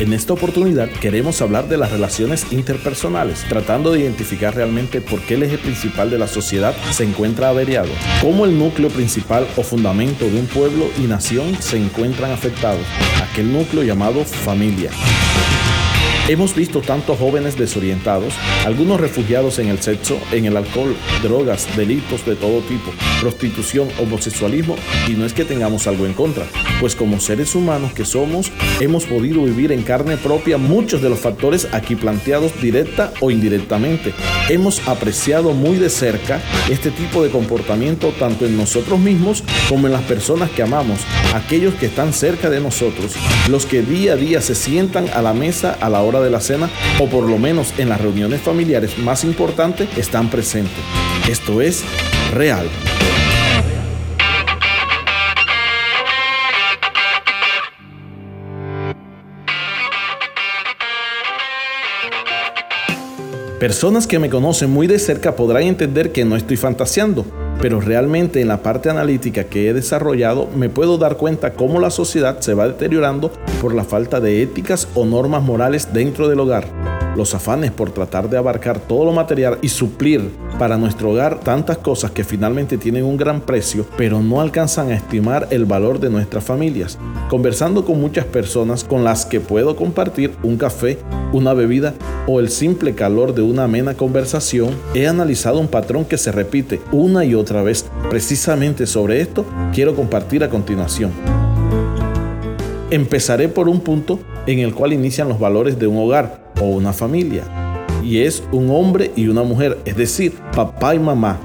En esta oportunidad queremos hablar de las relaciones interpersonales, tratando de identificar realmente por qué el eje principal de la sociedad se encuentra averiado, cómo el núcleo principal o fundamento de un pueblo y nación se encuentran afectados, aquel núcleo llamado familia. Hemos visto tantos jóvenes desorientados, algunos refugiados en el sexo, en el alcohol, drogas, delitos de todo tipo, prostitución, homosexualismo, y no es que tengamos algo en contra, pues como seres humanos que somos, hemos podido vivir en carne propia muchos de los factores aquí planteados directa o indirectamente. Hemos apreciado muy de cerca este tipo de comportamiento tanto en nosotros mismos como en las personas que amamos, aquellos que están cerca de nosotros, los que día a día se sientan a la mesa a la hora de la cena o por lo menos en las reuniones familiares más importantes están presentes. Esto es real. Personas que me conocen muy de cerca podrán entender que no estoy fantaseando, pero realmente en la parte analítica que he desarrollado me puedo dar cuenta cómo la sociedad se va deteriorando por la falta de éticas o normas morales dentro del hogar. Los afanes por tratar de abarcar todo lo material y suplir para nuestro hogar tantas cosas que finalmente tienen un gran precio, pero no alcanzan a estimar el valor de nuestras familias. Conversando con muchas personas con las que puedo compartir un café, una bebida o el simple calor de una amena conversación, he analizado un patrón que se repite una y otra vez. Precisamente sobre esto quiero compartir a continuación. Empezaré por un punto en el cual inician los valores de un hogar o una familia. Y es un hombre y una mujer, es decir, papá y mamá.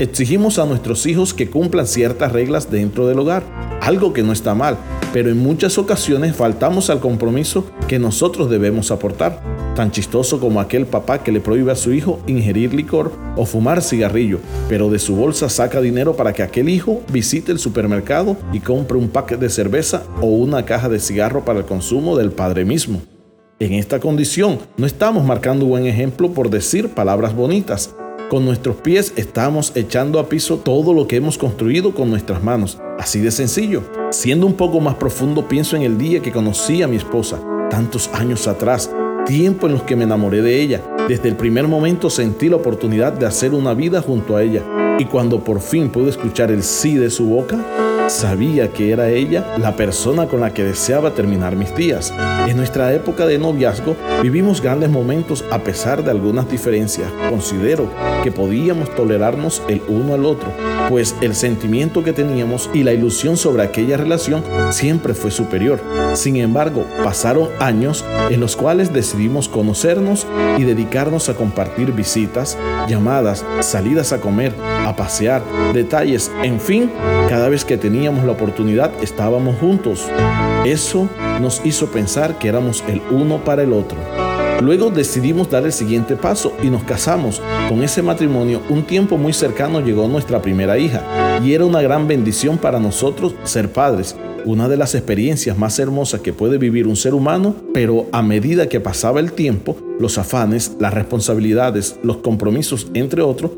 Exigimos a nuestros hijos que cumplan ciertas reglas dentro del hogar, algo que no está mal, pero en muchas ocasiones faltamos al compromiso que nosotros debemos aportar. Tan chistoso como aquel papá que le prohíbe a su hijo ingerir licor o fumar cigarrillo, pero de su bolsa saca dinero para que aquel hijo visite el supermercado y compre un paquete de cerveza o una caja de cigarro para el consumo del padre mismo. En esta condición no estamos marcando buen ejemplo por decir palabras bonitas. Con nuestros pies estamos echando a piso todo lo que hemos construido con nuestras manos. Así de sencillo. Siendo un poco más profundo, pienso en el día que conocí a mi esposa, tantos años atrás, tiempo en los que me enamoré de ella. Desde el primer momento sentí la oportunidad de hacer una vida junto a ella. Y cuando por fin pude escuchar el sí de su boca, Sabía que era ella la persona con la que deseaba terminar mis días. En nuestra época de noviazgo vivimos grandes momentos a pesar de algunas diferencias. Considero que podíamos tolerarnos el uno al otro, pues el sentimiento que teníamos y la ilusión sobre aquella relación siempre fue superior. Sin embargo, pasaron años en los cuales decidimos conocernos y dedicarnos a compartir visitas, llamadas, salidas a comer, a pasear, detalles, en fin, cada vez que teníamos la oportunidad estábamos juntos. Eso nos hizo pensar que éramos el uno para el otro. Luego decidimos dar el siguiente paso y nos casamos. Con ese matrimonio, un tiempo muy cercano llegó nuestra primera hija y era una gran bendición para nosotros ser padres. Una de las experiencias más hermosas que puede vivir un ser humano, pero a medida que pasaba el tiempo, los afanes, las responsabilidades, los compromisos, entre otros,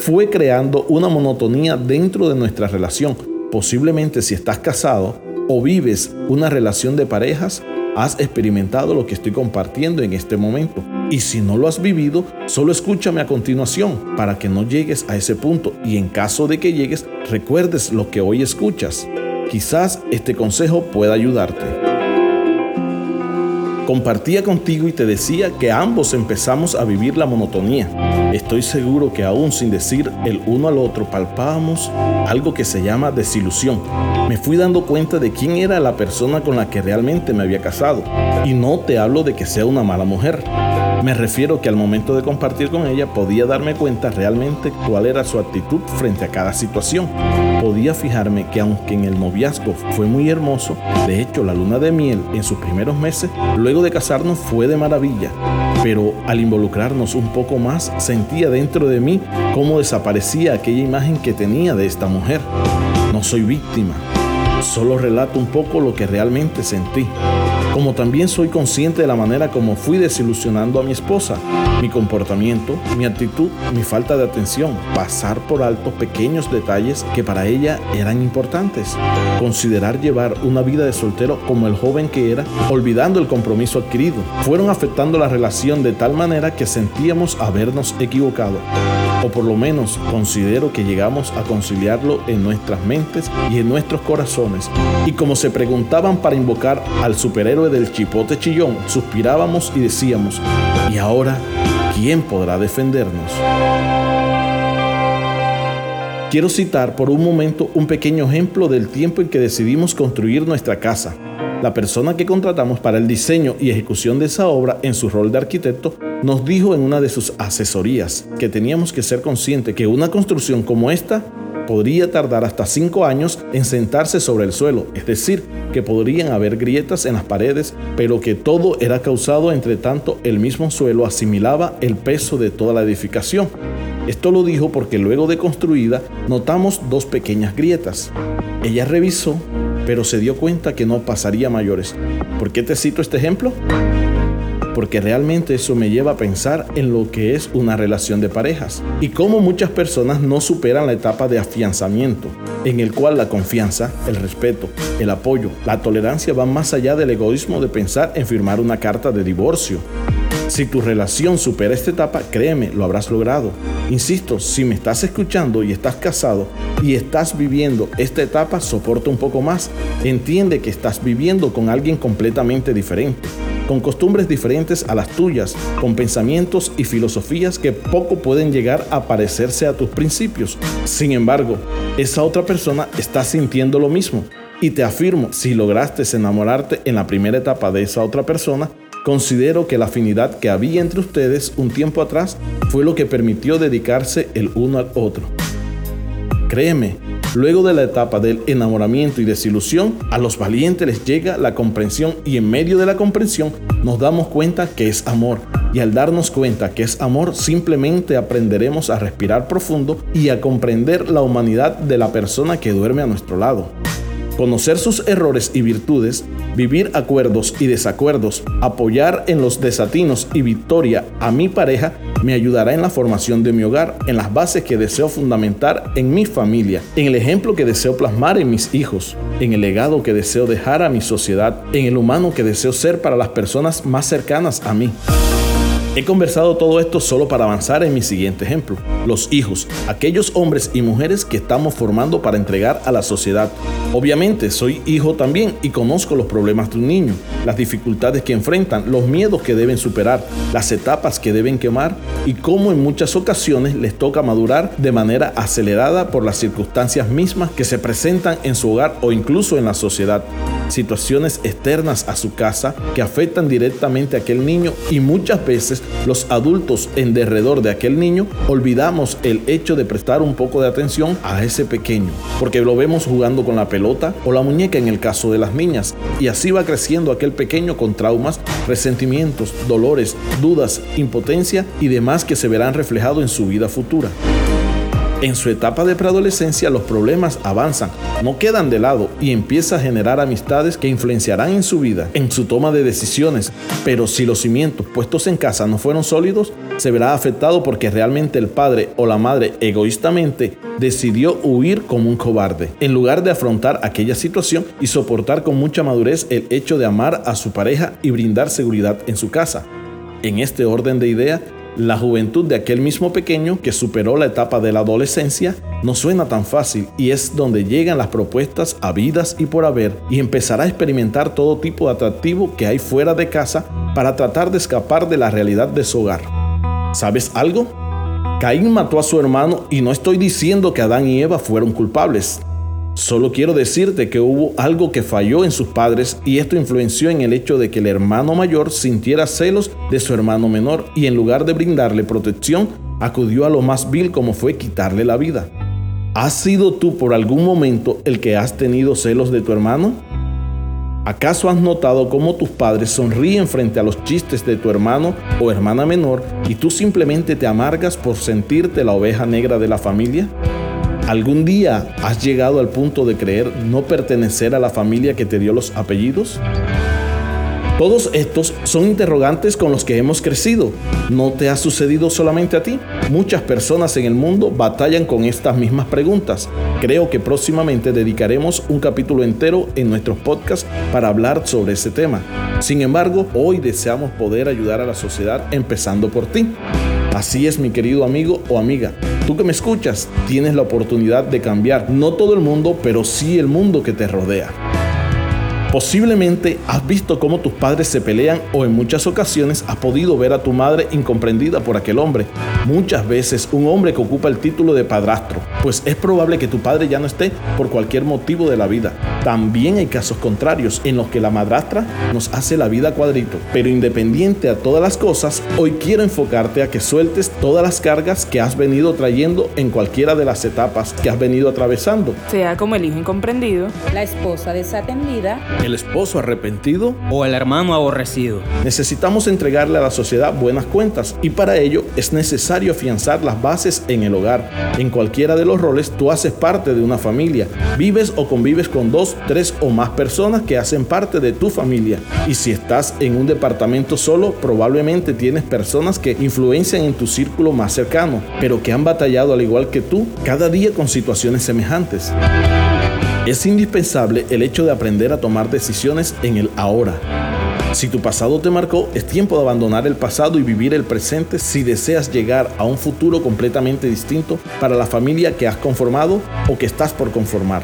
fue creando una monotonía dentro de nuestra relación. Posiblemente si estás casado o vives una relación de parejas, has experimentado lo que estoy compartiendo en este momento. Y si no lo has vivido, solo escúchame a continuación para que no llegues a ese punto y en caso de que llegues, recuerdes lo que hoy escuchas. Quizás este consejo pueda ayudarte compartía contigo y te decía que ambos empezamos a vivir la monotonía. Estoy seguro que aún sin decir el uno al otro palpábamos algo que se llama desilusión. Me fui dando cuenta de quién era la persona con la que realmente me había casado. Y no te hablo de que sea una mala mujer. Me refiero que al momento de compartir con ella podía darme cuenta realmente cuál era su actitud frente a cada situación. Podía fijarme que aunque en el noviazgo fue muy hermoso, de hecho la luna de miel en sus primeros meses, luego de casarnos fue de maravilla. Pero al involucrarnos un poco más, sentía dentro de mí cómo desaparecía aquella imagen que tenía de esta mujer. No soy víctima, solo relato un poco lo que realmente sentí. Como también soy consciente de la manera como fui desilusionando a mi esposa, mi comportamiento, mi actitud, mi falta de atención, pasar por alto pequeños detalles que para ella eran importantes, considerar llevar una vida de soltero como el joven que era, olvidando el compromiso adquirido, fueron afectando la relación de tal manera que sentíamos habernos equivocado o por lo menos considero que llegamos a conciliarlo en nuestras mentes y en nuestros corazones. Y como se preguntaban para invocar al superhéroe del chipote chillón, suspirábamos y decíamos, ¿y ahora quién podrá defendernos? Quiero citar por un momento un pequeño ejemplo del tiempo en que decidimos construir nuestra casa. La persona que contratamos para el diseño y ejecución de esa obra en su rol de arquitecto nos dijo en una de sus asesorías que teníamos que ser conscientes que una construcción como esta podría tardar hasta cinco años en sentarse sobre el suelo, es decir, que podrían haber grietas en las paredes, pero que todo era causado entre tanto el mismo suelo asimilaba el peso de toda la edificación. Esto lo dijo porque luego de construida notamos dos pequeñas grietas. Ella revisó, pero se dio cuenta que no pasaría mayores. ¿Por qué te cito este ejemplo? porque realmente eso me lleva a pensar en lo que es una relación de parejas y cómo muchas personas no superan la etapa de afianzamiento, en el cual la confianza, el respeto, el apoyo, la tolerancia van más allá del egoísmo de pensar en firmar una carta de divorcio. Si tu relación supera esta etapa, créeme, lo habrás logrado. Insisto, si me estás escuchando y estás casado y estás viviendo esta etapa, soporta un poco más. Entiende que estás viviendo con alguien completamente diferente con costumbres diferentes a las tuyas, con pensamientos y filosofías que poco pueden llegar a parecerse a tus principios. Sin embargo, esa otra persona está sintiendo lo mismo. Y te afirmo, si lograste enamorarte en la primera etapa de esa otra persona, considero que la afinidad que había entre ustedes un tiempo atrás fue lo que permitió dedicarse el uno al otro. Créeme, Luego de la etapa del enamoramiento y desilusión, a los valientes les llega la comprensión y en medio de la comprensión nos damos cuenta que es amor. Y al darnos cuenta que es amor, simplemente aprenderemos a respirar profundo y a comprender la humanidad de la persona que duerme a nuestro lado conocer sus errores y virtudes, vivir acuerdos y desacuerdos, apoyar en los desatinos y victoria a mi pareja, me ayudará en la formación de mi hogar, en las bases que deseo fundamentar en mi familia, en el ejemplo que deseo plasmar en mis hijos, en el legado que deseo dejar a mi sociedad, en el humano que deseo ser para las personas más cercanas a mí. He conversado todo esto solo para avanzar en mi siguiente ejemplo. Los hijos, aquellos hombres y mujeres que estamos formando para entregar a la sociedad. Obviamente soy hijo también y conozco los problemas de un niño, las dificultades que enfrentan, los miedos que deben superar, las etapas que deben quemar y cómo en muchas ocasiones les toca madurar de manera acelerada por las circunstancias mismas que se presentan en su hogar o incluso en la sociedad situaciones externas a su casa que afectan directamente a aquel niño y muchas veces los adultos en derredor de aquel niño olvidamos el hecho de prestar un poco de atención a ese pequeño, porque lo vemos jugando con la pelota o la muñeca en el caso de las niñas, y así va creciendo aquel pequeño con traumas, resentimientos, dolores, dudas, impotencia y demás que se verán reflejados en su vida futura. En su etapa de preadolescencia los problemas avanzan, no quedan de lado y empieza a generar amistades que influenciarán en su vida, en su toma de decisiones. Pero si los cimientos puestos en casa no fueron sólidos, se verá afectado porque realmente el padre o la madre egoístamente decidió huir como un cobarde, en lugar de afrontar aquella situación y soportar con mucha madurez el hecho de amar a su pareja y brindar seguridad en su casa. En este orden de idea, la juventud de aquel mismo pequeño que superó la etapa de la adolescencia no suena tan fácil y es donde llegan las propuestas habidas y por haber y empezará a experimentar todo tipo de atractivo que hay fuera de casa para tratar de escapar de la realidad de su hogar. ¿Sabes algo? Caín mató a su hermano y no estoy diciendo que Adán y Eva fueron culpables. Solo quiero decirte que hubo algo que falló en sus padres y esto influenció en el hecho de que el hermano mayor sintiera celos de su hermano menor y en lugar de brindarle protección, acudió a lo más vil como fue quitarle la vida. ¿Has sido tú por algún momento el que has tenido celos de tu hermano? ¿Acaso has notado cómo tus padres sonríen frente a los chistes de tu hermano o hermana menor y tú simplemente te amargas por sentirte la oveja negra de la familia? ¿Algún día has llegado al punto de creer no pertenecer a la familia que te dio los apellidos? Todos estos son interrogantes con los que hemos crecido. ¿No te ha sucedido solamente a ti? Muchas personas en el mundo batallan con estas mismas preguntas. Creo que próximamente dedicaremos un capítulo entero en nuestros podcasts para hablar sobre ese tema. Sin embargo, hoy deseamos poder ayudar a la sociedad empezando por ti. Así es, mi querido amigo o amiga. Tú que me escuchas, tienes la oportunidad de cambiar no todo el mundo, pero sí el mundo que te rodea. Posiblemente has visto cómo tus padres se pelean o en muchas ocasiones has podido ver a tu madre incomprendida por aquel hombre. Muchas veces un hombre que ocupa el título de padrastro, pues es probable que tu padre ya no esté por cualquier motivo de la vida. También hay casos contrarios en los que la madrastra nos hace la vida cuadrito. Pero independiente a todas las cosas, hoy quiero enfocarte a que sueltes todas las cargas que has venido trayendo en cualquiera de las etapas que has venido atravesando. Sea como el hijo incomprendido, la esposa desatendida, el esposo arrepentido o el hermano aborrecido. Necesitamos entregarle a la sociedad buenas cuentas y para ello es necesario afianzar las bases en el hogar. En cualquiera de los roles tú haces parte de una familia, vives o convives con dos, tres o más personas que hacen parte de tu familia. Y si estás en un departamento solo, probablemente tienes personas que influencian en tu círculo más cercano, pero que han batallado al igual que tú cada día con situaciones semejantes. Es indispensable el hecho de aprender a tomar decisiones en el ahora. Si tu pasado te marcó, es tiempo de abandonar el pasado y vivir el presente si deseas llegar a un futuro completamente distinto para la familia que has conformado o que estás por conformar.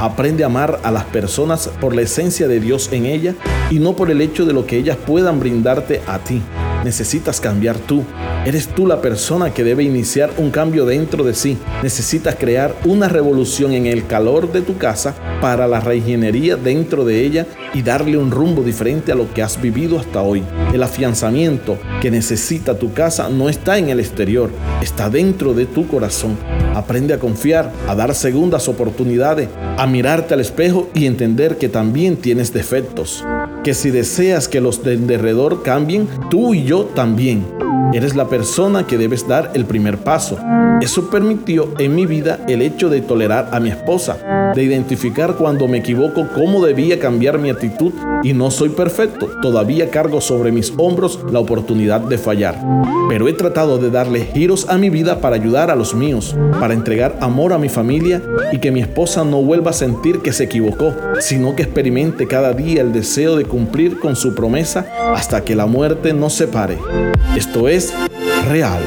Aprende a amar a las personas por la esencia de Dios en ella y no por el hecho de lo que ellas puedan brindarte a ti. Necesitas cambiar tú. Eres tú la persona que debe iniciar un cambio dentro de sí. Necesitas crear una revolución en el calor de tu casa para la reingeniería dentro de ella y darle un rumbo diferente a lo que has vivido hasta hoy. El afianzamiento que necesita tu casa no está en el exterior, está dentro de tu corazón. Aprende a confiar, a dar segundas oportunidades, a mirarte al espejo y entender que también tienes defectos. Que si deseas que los de alrededor cambien, tú y yo también. Eres la persona que debes dar el primer paso. Eso permitió en mi vida el hecho de tolerar a mi esposa, de identificar cuando me equivoco cómo debía cambiar mi actitud y no soy perfecto. Todavía cargo sobre mis hombros la oportunidad de fallar. Pero he tratado de darle giros a mi vida para ayudar a los míos, para entregar amor a mi familia y que mi esposa no vuelva a sentir que se equivocó, sino que experimente cada día el deseo de cumplir con su promesa hasta que la muerte nos separe. Esto es real.